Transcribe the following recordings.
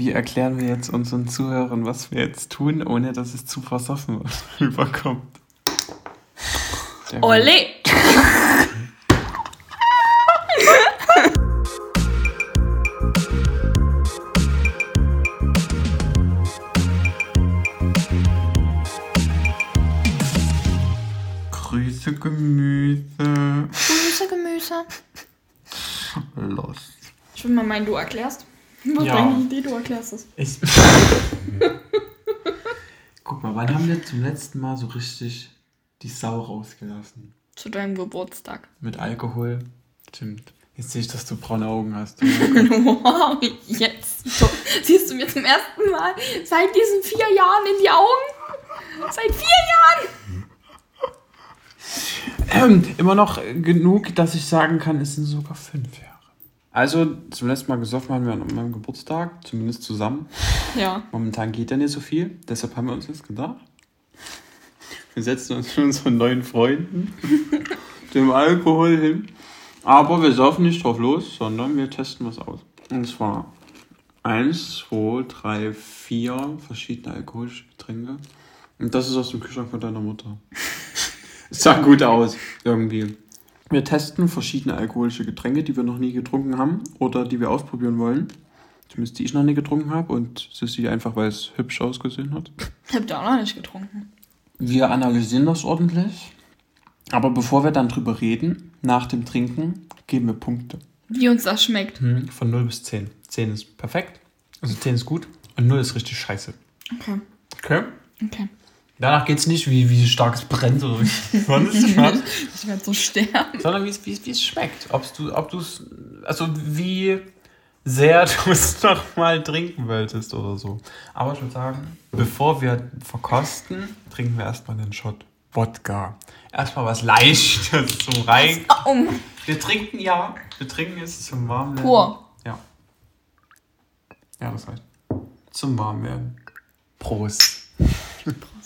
Wie erklären wir jetzt unseren Zuhörern, was wir jetzt tun, ohne dass es zu versoffen rüberkommt? Ole! Grüße Gemüse. Gemüse, Gemüse. Los. Ich will mal meinen, du erklärst. Was Ja. bringt die Idee, du erklärst es. Ich. Guck mal, wann haben wir zum letzten Mal so richtig die Sau rausgelassen? Zu deinem Geburtstag. Mit Alkohol? Stimmt. Jetzt sehe ich, dass du braune Augen hast. Wow, jetzt. So, siehst du mir zum ersten Mal seit diesen vier Jahren in die Augen? Seit vier Jahren! Ähm, immer noch genug, dass ich sagen kann, es sind sogar fünf Jahre. Also, zum letzten Mal gesoffen haben wir an meinem Geburtstag, zumindest zusammen. Ja. Momentan geht ja nicht so viel, deshalb haben wir uns jetzt gedacht. Wir setzen uns mit unseren neuen Freunden dem Alkohol hin. Aber wir saufen nicht drauf los, sondern wir testen was aus. Und zwar eins, zwei, drei, vier verschiedene alkoholische Getränke. Und das ist aus dem Kühlschrank von deiner Mutter. Es sah gut aus, irgendwie. Wir testen verschiedene alkoholische Getränke, die wir noch nie getrunken haben oder die wir ausprobieren wollen. Zumindest die ich noch nie getrunken habe und Sissy einfach, weil es hübsch ausgesehen hat. Habt ihr auch noch nicht getrunken? Wir analysieren das ordentlich. Aber bevor wir dann drüber reden, nach dem Trinken, geben wir Punkte. Wie uns das schmeckt. Von 0 bis 10. 10 ist perfekt, also 10 ist gut und 0 ist richtig scheiße. Okay. Okay. Okay. Danach geht es nicht, wie, wie stark es brennt oder sonst was, Ich werde so sterben. sondern wie es, es, es schmeckt. Ob's du, ob du es, also wie sehr du es noch mal trinken wolltest oder so. Aber ich würde sagen, bevor wir verkosten, trinken wir erstmal einen Shot Wodka. Erstmal was Leichtes zum Rein. Um. Wir trinken, ja, wir trinken jetzt zum Warmwerden. Pur. Ja. Ja, das reicht. Zum Warmwerden. Prost.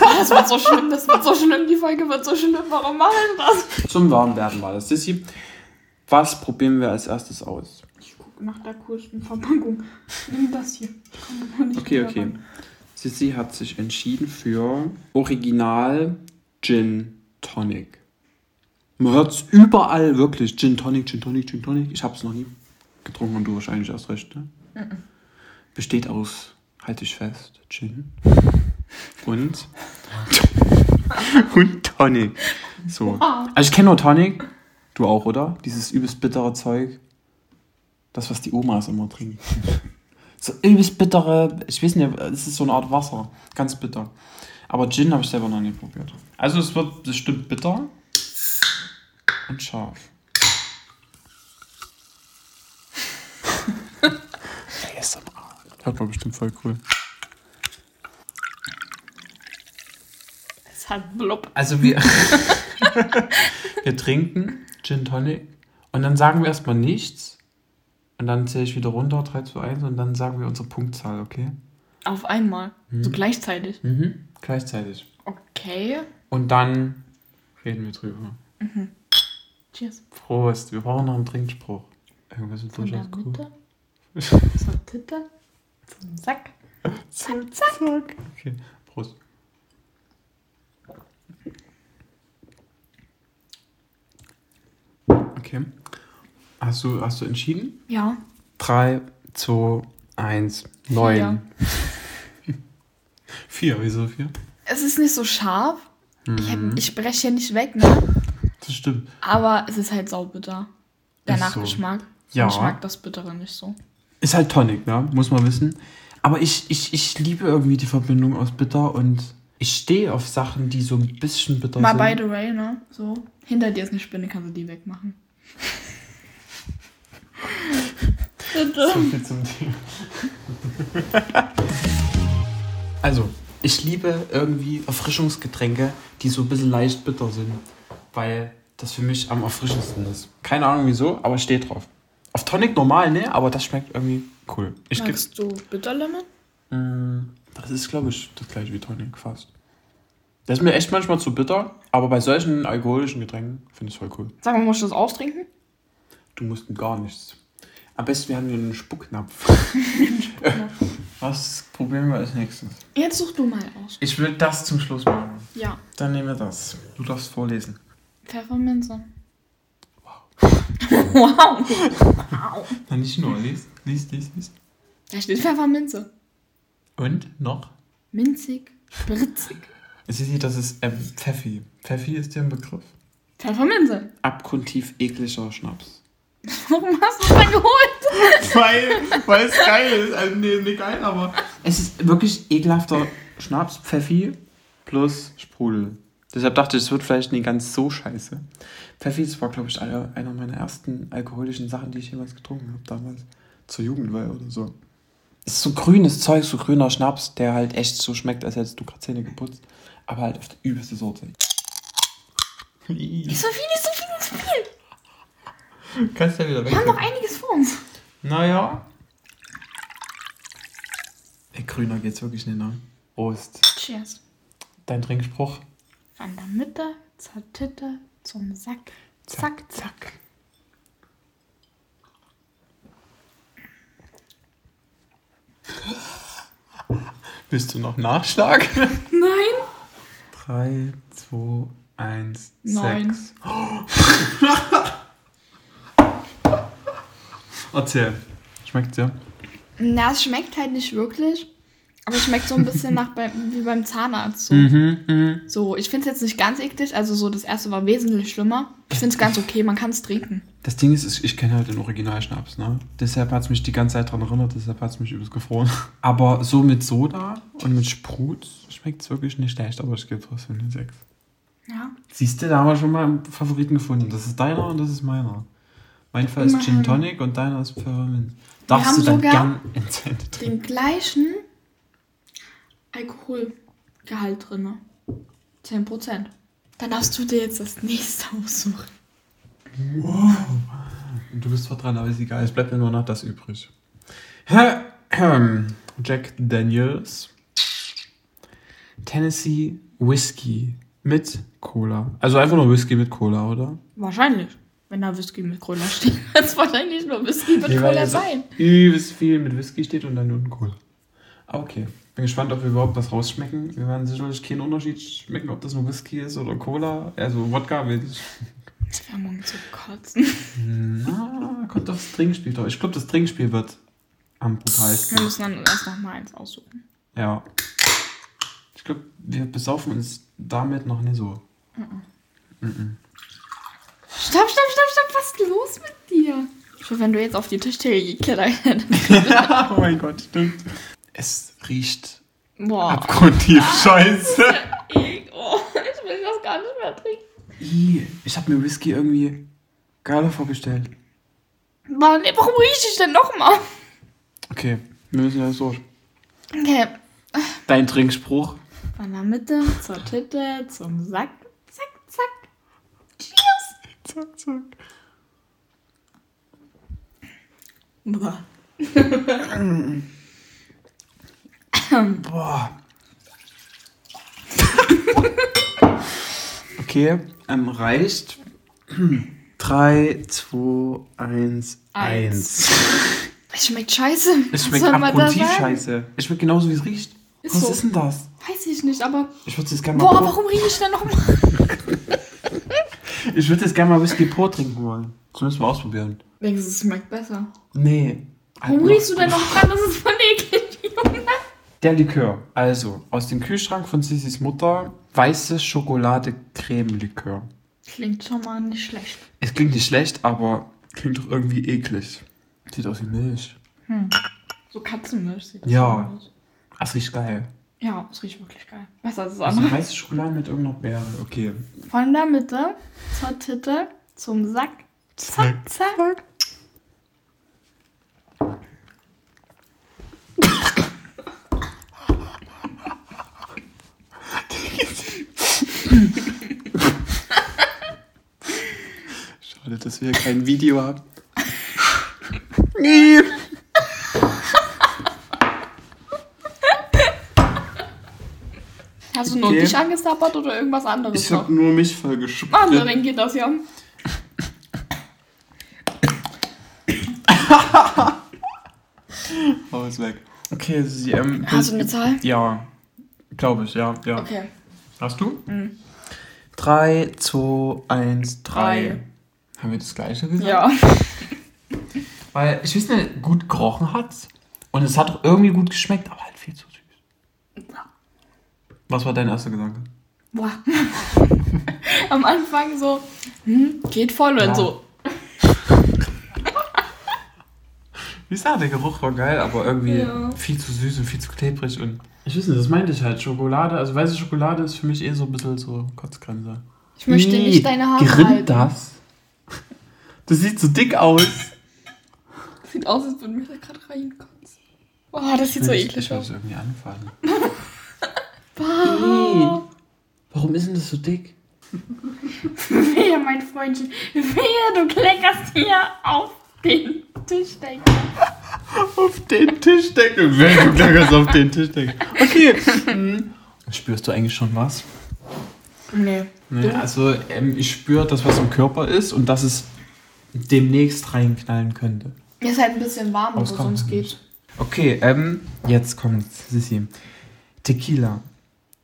Das wird so schlimm, das wird so schlimm, die Folge wird so schlimm. Warum machen wir das? Zum Warmwerden war das. Sissi, was probieren wir als erstes aus? Ich gucke nach der coolsten Verpackung. Nimm das hier. Nicht Okay, okay. ran. Sissi hat sich entschieden für Original Gin Tonic. Man hört es überall wirklich. Gin Tonic, Gin Tonic, Gin Tonic. Ich habe es noch nie getrunken und du wahrscheinlich erst recht, ne? Besteht aus, halte ich fest, Gin und, und Tonic. So. Also ich kenne nur Tonic. Du auch, oder? Dieses übelst bittere Zeug. Das, was die Omas immer trinken. So übelst bittere, ich weiß nicht, es ist so eine Art Wasser. Ganz bitter. Aber Gin habe ich selber noch nie probiert. Also es wird bestimmt bitter und scharf. ASMR. Hört man bestimmt voll cool. Es hat blub. Also wir, wir trinken Gin Tonic und dann sagen wir erstmal nichts. Und dann zähle ich wieder runter, 3, 2, 1 und dann sagen wir unsere Punktzahl, okay? Auf einmal. So gleichzeitig. Mhm. Gleichzeitig. Okay. Und dann reden wir drüber. Cheers. Prost, wir brauchen noch einen Trinkspruch. Irgendwas ist Von der durchaus cool. Mitte. Zur Titte. Zum Sack. Zack, zack. Okay, Prost. Okay. Hast du, hast du entschieden? Ja. 3, 2, 1, 9. 4, wieso 4? Es ist nicht so scharf. Ich, hab, Mhm. ich breche hier nicht weg, ne? Das stimmt. Aber es ist halt saubitter. Der Ist so. Nachgeschmack. Ja. Ich mag das Bittere nicht so. Ist halt Tonic, ne? Muss man wissen. Aber ich, ich, ich liebe irgendwie die Verbindung aus bitter und ich stehe auf Sachen, die so ein bisschen bitter Mal sind. by the way, ne? So. Hinter dir ist eine Spinne, kannst du die wegmachen. Bitte. So viel zum Thema. also, ich liebe irgendwie Erfrischungsgetränke, die so ein bisschen leicht bitter sind. Weil das für mich am erfrischendsten ist. Keine Ahnung wieso, aber ich stehe drauf. Auf Tonic normal, ne? Aber das schmeckt irgendwie cool. Ich Magst du Bitterlemon? Mm, Das ist, glaube ich, das gleiche wie Tonic fast. Das ist mir echt manchmal zu bitter, aber bei solchen alkoholischen Getränken finde ich es voll cool. Sag mal, musst du das austrinken? Du musst gar nichts. Am besten, wir haben hier einen Spucknapf. Was probieren wir als nächstes? Jetzt such du mal aus. Ich will das zum Schluss machen. Ja. Dann nehmen wir das. Du darfst vorlesen. Pfefferminze. Wow. wow. Na, nicht nur. Lies, lies, lies, lies. Da steht Pfefferminze. Und noch? Minzig, spritzig. Hier, das ist ähm, Pfeffi. Pfeffi ist dir ein Begriff. Pfefferminze. Abgrundtief ekliger Schnaps. Warum hast du es dann geholt? Weil, weil es geil ist. Also, nee, nicht geil, aber. Es ist wirklich ekelhafter Schnaps, Pfeffi plus Sprudel. Deshalb dachte ich, es wird vielleicht nicht ganz so scheiße. Pfeffi, das war, glaube ich, einer einer meiner ersten alkoholischen Sachen, die ich jemals getrunken habe, damals. Zur Jugendweihe oder so. Es ist so grünes Zeug, so grüner Schnaps, der halt echt so schmeckt, als hättest du gerade Zähne geputzt. Aber halt auf die übelste Sorte. Nicht so viel, nicht so viel, nicht so viel. Kannst du ja wieder Wir haben noch einiges vor uns. Naja. Ey, grüner geht's wirklich nicht, ne? Prost. Cheers. Dein Trinkspruch? Von der Mitte zur Titte zum Sack. Zack, zack. Willst du noch Nachschlag? Nein. 3, 2, 1, Neun. 6. Erzähl. Schmeckt's dir? Na, es schmeckt halt nicht wirklich. Aber es schmeckt so ein bisschen nach beim, wie beim Zahnarzt. So, Mhm, mhm. so ich finde es jetzt nicht ganz eklig. Also so, das erste war wesentlich schlimmer. Ich finde es ganz okay, man kann es trinken. Das Ding ist, ich- kenne halt den Originalschnaps, ne? Deshalb hat es mich die ganze Zeit dran erinnert, deshalb hat es mich übelst gefroren. Aber so mit Soda und mit Sprut schmeckt es wirklich nicht schlecht, aber ich gebe trotzdem eine 6. Ja. Siehst du, da haben wir schon mal einen Favoriten gefunden. Das ist deiner und das ist meiner. Mein Fall ist Gin. Tonic und deiner ist Pfefferminz. Darfst du dann sogar gern trinken? Den gleichen Alkoholgehalt drin. 10%. Dann darfst du dir jetzt das nächste aussuchen. Du bist zwar dran, aber ist egal. Es bleibt mir nur noch das übrig. Jack Daniels. Tennessee Whiskey mit Cola. Also einfach nur Whisky mit Cola, oder? Wahrscheinlich. Wenn da Whisky mit Cola steht, wird es wahrscheinlich nur Whisky mit weil Cola sein. Übelst viel mit Whisky steht und dann nur ein Cola. Ah, okay. Bin gespannt, ob wir überhaupt was rausschmecken. Wir werden sicherlich keinen Unterschied schmecken, ob das nur Whisky ist oder Cola. Also Wodka will ich. Das wäre morgen zu kotzen. Na, kommt aufs Trinkspiel drauf. Ich glaube, das Trinkspiel wird am brutalsten. Wir müssen dann erst noch mal eins aussuchen. Ja. Ich glaube, wir besaufen uns damit noch nicht so. Stopp, stopp, stopp, stopp. Was ist los mit dir? Schon wenn du jetzt auf die Tischdecke geklettert hättest. oh mein Gott, stimmt. Es riecht Boah. abgrundtief scheiße. Eek, Oh, ich will das gar nicht mehr trinken. Ich habe mir Whisky irgendwie geiler vorgestellt. Mann, warum rieche ich denn nochmal? Okay, wir müssen das durch. Okay. Dein Trinkspruch. Von der Mitte zur Titte zum Sack. Zack, zack. Cheers. Zack, zack. Boah. Boah. okay, ähm, reicht. 3, 2, 1, 1. Es schmeckt scheiße. Es schmeckt abgrundtief scheiße. Es schmeckt genauso, wie es riecht. Ist Was so. ist denn das? Weiß ich nicht, aber. Ich würde jetzt gerne mal. Boah, pur- warum rieche ich denn nochmal? Ich würde jetzt gerne mal Whisky pur trinken wollen. Das müssen wir ausprobieren. Denkst du, es schmeckt besser? Nee. Warum riechst du noch- denn noch dran? Das ist voll. Der Likör. Also, aus dem Kühlschrank von Sissis Mutter, weiße Schokolade-Creme-Likör. Klingt schon mal nicht schlecht. Es klingt nicht schlecht, aber klingt doch irgendwie eklig. Sieht aus wie Milch. So Katzenmilch sieht das Ja. aus. Das riecht geil. Ja, es riecht wirklich geil. Besser als das Also andere. weiße Schokolade mit irgendeiner Beere. Okay. Von der Mitte zur Titte zum Sack. Zack, zack. Schade, dass wir kein Video haben. Hast du nur Okay. dich angesabbert oder irgendwas anderes Ich habe nur mich voll Ah, gespritzt. dann geht das ja. Oh, ist weg. Okay, sie, ähm, Hast du eine Zahl? Ja, glaube ich, ja, ja. Okay. Hast du? Mhm. 3, 2, 1, 3. Drei. Haben wir das gleiche gesagt? Ja. Weil ich weiß nicht, gut gerochen hat und es hat auch irgendwie gut geschmeckt, aber halt viel zu süß. Was war dein erster Gedanke? Boah. Am Anfang so, hm, geht voll und Ja. so. Wie gesagt, der Geruch war geil, aber irgendwie Ja. viel zu süß und viel zu klebrig und. Ich weiß nicht, das meinte ich halt. Schokolade, also weiße Schokolade ist für mich eh so ein bisschen so Kotzgrenze. Ich möchte nicht deine Haare Gerinnt halten. das? Das sieht so dick aus. Sieht aus, als würden wir da gerade reinkotzen. Boah, das sieht so ich, eklig ich aus. das irgendwie anfassen. Wow. Warum ist denn das so dick? Wehe, mein Freundchen. Wehe, du kleckerst hier auf den Tischdeckel. Auf den Tischdeckel. Wer du klackerst auf den Tischdeckel. Okay. Hm. Spürst du eigentlich schon was? Nee. Nee, also ähm, ich spüre das, was im Körper ist und dass es demnächst reinknallen könnte. Mir ist halt ein bisschen warm, aber sonst geht. Okay, ähm, jetzt kommt Sissi. Tequila.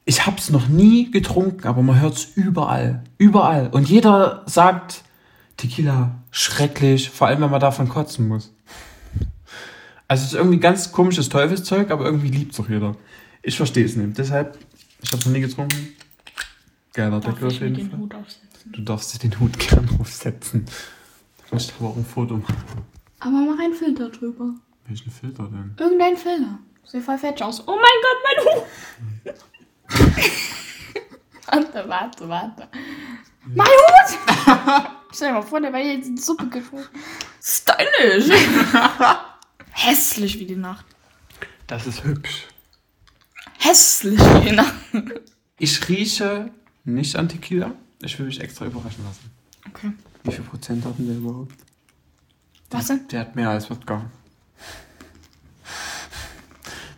Ich hab's noch nie getrunken, aber man hört's überall. Überall. Und jeder sagt, Tequila, schrecklich, vor allem wenn man davon kotzen muss. Also es ist irgendwie ganz komisches Teufelszeug, aber irgendwie liebt's doch jeder. Ich verstehe es nicht. Deshalb, ich hab's noch nie getrunken. Geiler Darf Deckel auf jeden den Fall. Hut aufsetzen? Du darfst dir den Hut gern aufsetzen. Ich möchte aber auch ein Foto machen. Aber mach einen Filter drüber. Welchen Filter denn? Irgendein Filter. Sieht voll fetch aus. Oh mein Gott, mein Hut! warte, warte, warte. Mein Hut! Stell dir mal vor, der wäre jetzt in die Suppe geschoben. Stylisch! Hässlich wie die Nacht. Das ist hübsch. Hässlich wie die Nacht. Ich rieche nicht an Tequila. Ich will mich extra überraschen lassen. Okay. Wie viel Prozent hatten der überhaupt? Was denn? Der hat mehr als Wodka.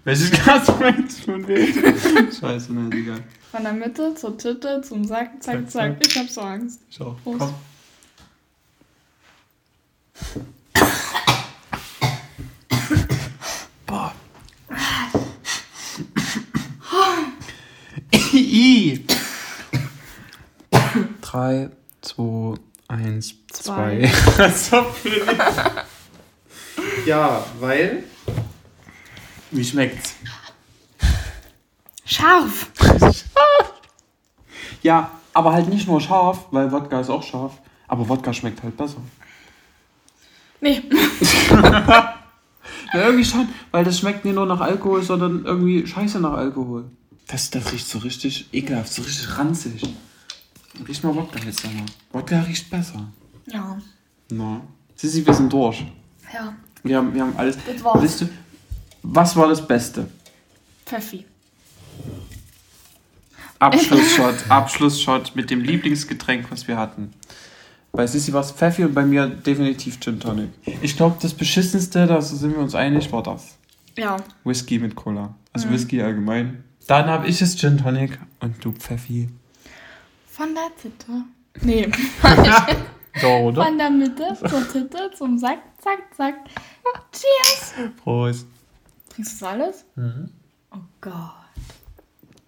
Welches Glas meinst du von wem? Scheiße, ne, egal. Von der Mitte zur Titte zum Sack, zack, Zack, zack. zack. Ich hab so Angst. Ich auch. Prost. Komm. Boah. I. Drei, zwei, eins, zwei. Zwei. so viel. Ja, weil. Wie schmeckt's? Scharf! Ja, aber halt nicht nur scharf, weil Wodka ist auch scharf. Aber Wodka schmeckt halt besser. Nee. Ja, irgendwie schon, weil das schmeckt nicht nur nach Alkohol, sondern irgendwie scheiße nach Alkohol. Das, das riecht so richtig ekelhaft, so richtig ranzig. Riech mal Wodka jetzt einmal. Wodka riecht besser. Ja. Na. Sissi, wir sind durch. Ja. Wir haben, wir haben alles. Das war's. Weißt du, was war das Beste? Pfeffi. Abschlussshot, Abschlussshot mit dem Lieblingsgetränk, was wir hatten. Bei Sissi war es Pfeffi und bei mir definitiv Gin Tonic. Ich glaube, das beschissenste, da sind wir uns einig, war das. Ja. Whisky mit Cola. Also Whisky allgemein. Dann habe ich es Gin Tonic und du Pfeffi. Von der Titte. Nee. Oder? Von der Mitte zur Titte zum Sack, zack, zack. Cheers! Prost. Trinkst du das alles? Oh Gott.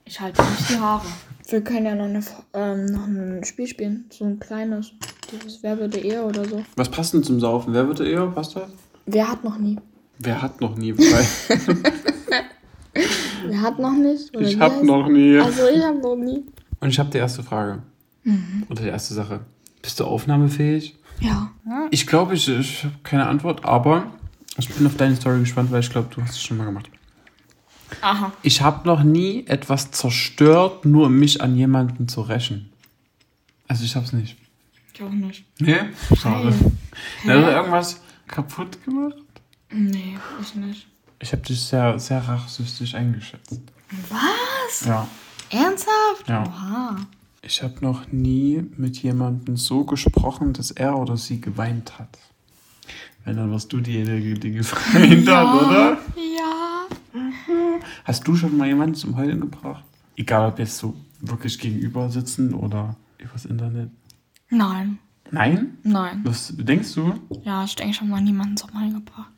Ich halte nicht die Haare. Wir können ja noch, eine, ähm, noch ein Spiel spielen. So ein kleines. Dieses Wer würde eher oder so. Was passt denn zum Saufen? Wer würde eher? Passt das? Wer hat noch nie? Wer hat noch nie? Wer hat noch nicht? Oder ich hab heißt- noch nie. Also ich hab noch nie. Und ich habe die erste Frage. Oder die erste Sache. Bist du aufnahmefähig? Ja. Ich glaube, ich, ich habe keine Antwort, aber ich bin auf deine Story gespannt, weil ich glaube, du hast es schon mal gemacht. Aha. Ich habe noch nie etwas zerstört, nur um mich an jemanden zu rächen. Also ich hab's nicht. Ich auch nicht. Nee? Schade. Hä? Also irgendwas kaputt gemacht? Nee, ich nicht. Ich habe dich sehr, sehr rachsüchtig eingeschätzt. Was? Ja. Ernsthaft? Ja. Oha. Ich habe noch nie mit jemandem so gesprochen, dass er oder sie geweint hat. Wenn, dann warst du diejenige, die geweint hat, oder? Ja. Hast du schon mal jemanden zum Heulen gebracht? Egal, ob jetzt so wirklich gegenüber sitzen oder übers Internet. Nein, Nein? nein. Was denkst du? Ja, ich denke schon mal niemanden zum Heulen gebracht.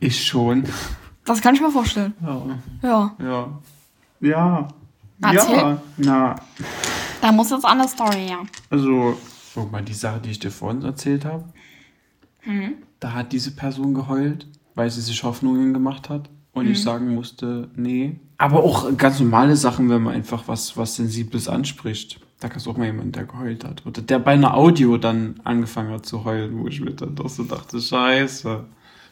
Ich schon. Das kann ich mir vorstellen. Ja. Ja. Ja. Ja. Erzähl. Ja. Na, Da muss jetzt eine Story her. also, guck mal, die Sache, die ich dir vorhin erzählt habe, Mhm. da hat diese Person geheult, weil sie sich Hoffnungen gemacht hat und ich sagen musste, nee. Aber auch ganz normale Sachen, wenn man einfach was, was Sensibles anspricht. Da gab es auch mal jemanden, der geheult hat. Oder der bei einer Audio dann angefangen hat zu heulen, wo ich mir dann doch so dachte, scheiße.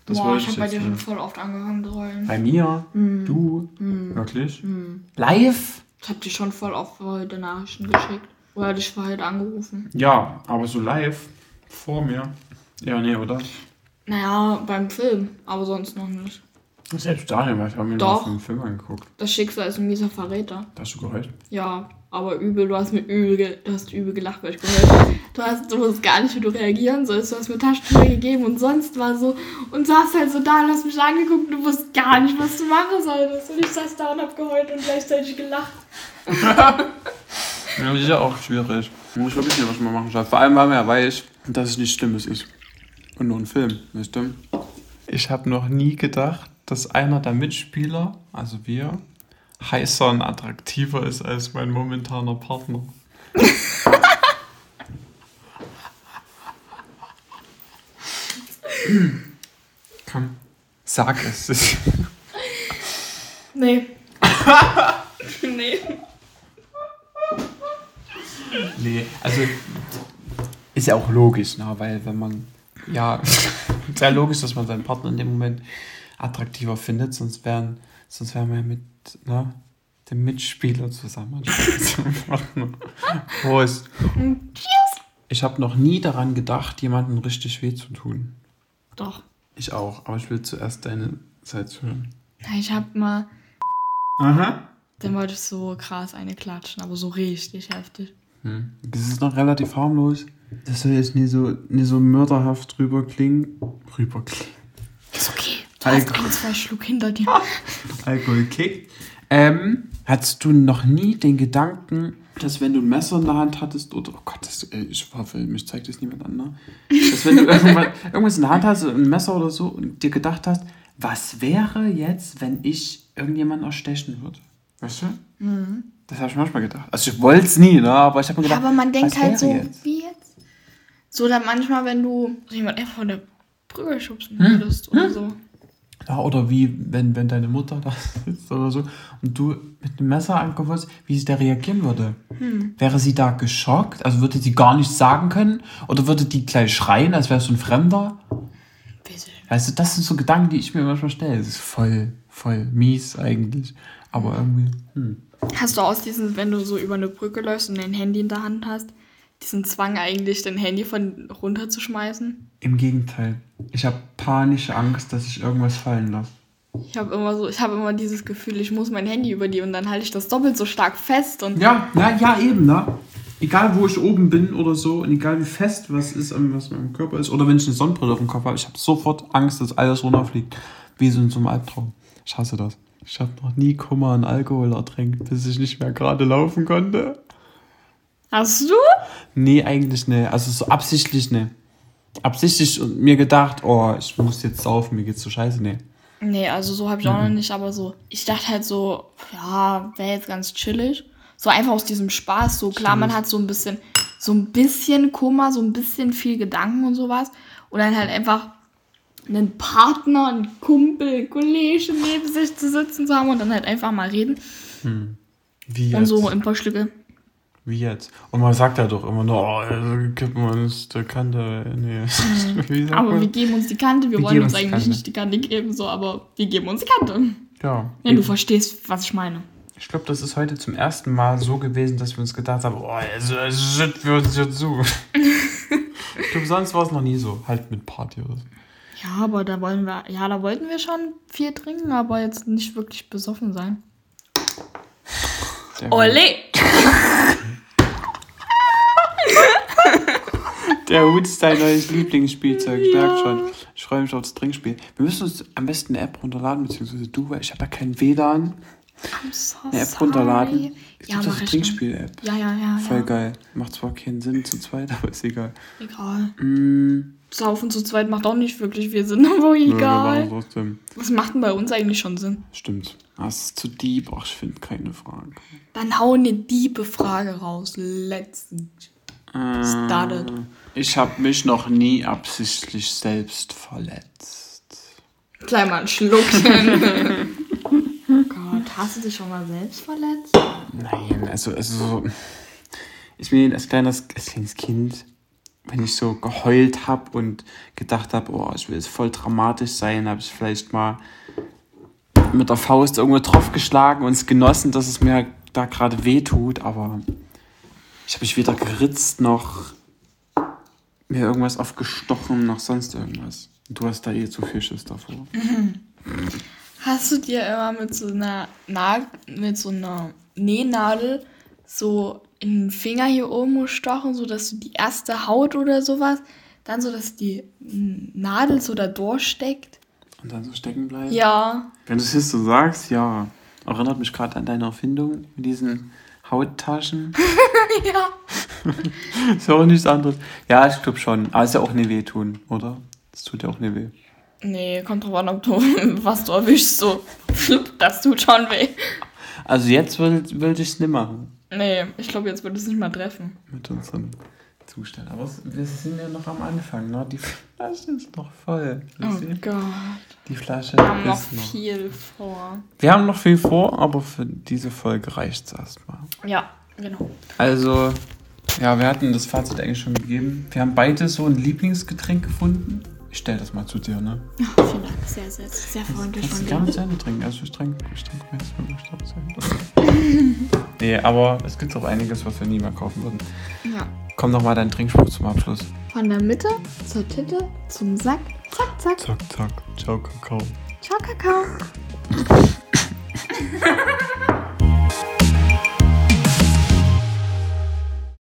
Das Boah, ich habe bei dir schon nicht. voll oft angefangen zu heulen. Bei mir? Du? Wirklich? Live? Ich habe dir schon voll oft heute Nachrichten geschickt. Oder dich für heute angerufen. Ja, aber so live vor mir. Ja, nee, oder? Naja, beim Film, aber sonst noch nicht. Selbst Daniel, weil ich habe mir noch einen Film angeguckt. Das Schicksal ist ein mieser Verräter. Da hast du geheult? Ja, aber übel, du hast mir übel, ge du hast übel gelacht, weil ich gehört Du hast, du wusstest gar nicht, wie du reagieren sollst. Du hast mir Taschentücher gegeben und sonst war so und saß halt so da und hast mich angeguckt und du wusstest gar nicht, was du machen solltest. Und ich saß da und hab geheult und gleichzeitig gelacht. Ja, das ist ja auch schwierig. Ich muss wirklich nicht, was man machen soll. Vor allem, weil man ja weiß, dass es nichts Schlimmes ist. Und nur ein Film, weißt du? Ich habe noch nie gedacht, dass einer der Mitspieler, also wir, heißer und attraktiver ist als mein momentaner Partner. Komm, sag es. Nee. nee. Nee, also ist ja auch logisch, ne? weil wenn man, ja, sehr logisch, dass man seinen Partner in dem Moment attraktiver findet, sonst wären, sonst wären wir ja mit ne, dem Mitspieler zusammen. Prost. Ich habe noch nie daran gedacht, jemandem richtig weh zu tun. Doch. Ich auch, aber ich will zuerst deine Seite hören. Ich hab mal, Aha. dann wollte ich so krass eine klatschen, aber so richtig heftig. Hm. Das ist noch relativ harmlos. Das soll jetzt nie so, nie so mörderhaft rüberklingen. Rüberklingen. Ist okay. Alkohol. ein, zwei Schluck hinter dir. Alkohol kickt. Ähm, hattest du noch nie den Gedanken, dass wenn du ein Messer in der Hand hattest, oder, oh Gott, das, ey, ich war Film, ich zeig das niemand an, ne? Dass wenn du irgendwas in der Hand hast, ein Messer oder so, und dir gedacht hast, was wäre jetzt, wenn ich irgendjemanden erstechen würde? Weißt du? Das habe ich manchmal gedacht. Also ich wollte es nie, ne? Aber ich habe mir Ja, gedacht, aber man denkt halt so, jetzt? wie jetzt? So, dann manchmal, wenn du jemand einfach von der Brücke schubsen Hm? würdest oder so. Ja, oder wie, wenn, wenn deine Mutter da sitzt oder so und du mit einem Messer angefasst, wie sie da reagieren würde. Wäre sie da geschockt? Also würde sie gar nichts sagen können? Oder würde die gleich schreien, als wäre es so ein Fremder? Weißt du, das sind so Gedanken, die ich mir manchmal stelle. Das ist voll, voll mies eigentlich. Aber irgendwie, hm. Hast du aus diesem, wenn du so über eine Brücke läufst und dein Handy in der Hand hast, diesen Zwang eigentlich, dein Handy von runterzuschmeißen? Im Gegenteil. Ich habe panische Angst, dass ich irgendwas fallen lasse. Ich habe immer so, ich habe immer dieses Gefühl, ich muss mein Handy über die und dann halte ich das doppelt so stark fest und Ja, ja, ja, eben, ne? Egal, wo ich oben bin oder so und egal wie fest was ist, an was meinem Körper ist, oder wenn ich eine Sonnenbrille auf dem Kopf habe, ich habe sofort Angst, dass alles runterfliegt. Wie so in so einem Albtraum. Ich hasse das. Ich habe noch nie Kummer an Alkohol ertränkt, bis ich nicht mehr gerade laufen konnte. Hast du? Nee, eigentlich ne. Also so absichtlich ne. Absichtlich und mir gedacht, oh, ich muss jetzt saufen, mir geht's so scheiße, ne. Nee, also so habe ich auch noch nicht, aber so. Ich dachte halt so, ja, wäre jetzt ganz chillig. So einfach aus diesem Spaß. So klar, man hat so ein bisschen, so ein bisschen Kummer, so ein bisschen viel Gedanken und sowas. Und dann halt einfach einen Partner, einen Kumpel, einen Kollege neben sich zu sitzen zu haben und dann halt einfach mal reden. Wie Und jetzt? so ein paar Schlücke. Wie jetzt? Und man sagt ja doch immer nur, oh, also, gib uns die Kante. Nee. Wie sagt Aber man? wir geben uns die Kante. Wir, Wir wollen uns eigentlich Kante. nicht die Kante geben, so, aber wir geben uns die Kante. Ja. Wenn du verstehst, was ich meine. Ich glaube, das ist heute zum ersten Mal so gewesen, dass wir uns gedacht haben, oh, also, shit, wir uns jetzt zu. ich glaube, sonst war es noch nie so. Halt mit Party oder so. Ja, aber da wollen wir, ja, da wollten wir schon viel trinken, aber jetzt nicht wirklich besoffen sein. Der, Ole! Der Hut ist dein neues Lieblingsspielzeug. Ich merke schon. Ich freue mich auf das Trinkspiel. Wir müssen uns am besten eine App runterladen, beziehungsweise du, weil ich habe ja kein WLAN. I'm so Eine App sorry. runterladen. Es Ja, gibt ich Trinkspiel-App. Ja, ja, ja. Voll ja. geil. Macht zwar keinen Sinn zu zweit, aber ist egal. Egal. Mm, Saufen zu zweit macht auch nicht wirklich viel Sinn, aber egal. trotzdem. Was macht denn bei uns eigentlich schon Sinn? Stimmt. Ah, es ist zu deep. Ach, ich finde keine Frage. Dann hau eine diebe Frage raus. Let's Started. Äh, Ich habe mich noch nie absichtlich selbst verletzt. Gleich mal ein Schluckchen. oh Gott, hast du dich schon mal selbst verletzt? Nein, also, also so. Ich bin als kleines, als kleines Kind, wenn ich so geheult habe und gedacht habe, oh, ich will jetzt voll dramatisch sein, habe ich vielleicht mal mit der Faust irgendwo drauf geschlagen und es genossen, dass es mir da gerade weh tut, aber ich habe mich weder geritzt noch mir irgendwas aufgestochen noch sonst irgendwas. Du hast da eh zu viel Schiss davor. Hast du dir immer mit so einer Na mit so einer Nähnadel so in den Finger hier oben gestochen, so dass du die erste Haut oder sowas, dann so, dass die Nadel so da durchsteckt? Und dann so stecken bleiben? Ja. Wenn du es jetzt so sagst, ja. Erinnert mich gerade an deine Erfindung mit diesen Hauttaschen. ja. ist auch nichts anderes. Ja, ich glaube schon. Aber es ist ja auch nicht weh tun, oder? Es tut ja auch nicht weh. Nee, kommt drauf an, ob du was du erwischst, so. Das tut schon weh. Also jetzt würde würd ich es nicht machen Nee, ich glaube, jetzt würde es nicht mal treffen. mit unserem Zustand. Aber wir sind ja noch am Anfang, ne? Die Flasche ist noch voll. Oh? Gott. Die Flasche Wir haben noch. viel vor. Wir haben noch viel vor, aber für diese Folge reicht es erstmal. Ja, genau. Also, ja, wir hatten das Fazit eigentlich schon gegeben. Wir haben beide so ein Lieblingsgetränk gefunden. Ich stell das mal zu dir, ne? Ja, vielen Dank. Sehr, sehr, sehr freundlich Kannst von du gerne dir. zu Ende trinken. Also ich trinke, ich trinke jetzt wirklich stark zu Ende. Nee, aber es gibt auch einiges, was wir nie mehr kaufen würden. Ja. Komm noch mal dein Trinkspruch zum Abschluss. Von der Mitte zur Titte zum Sack. Zack, zack. Zack, zack. Ciao, Kakao. Ciao, Kakao.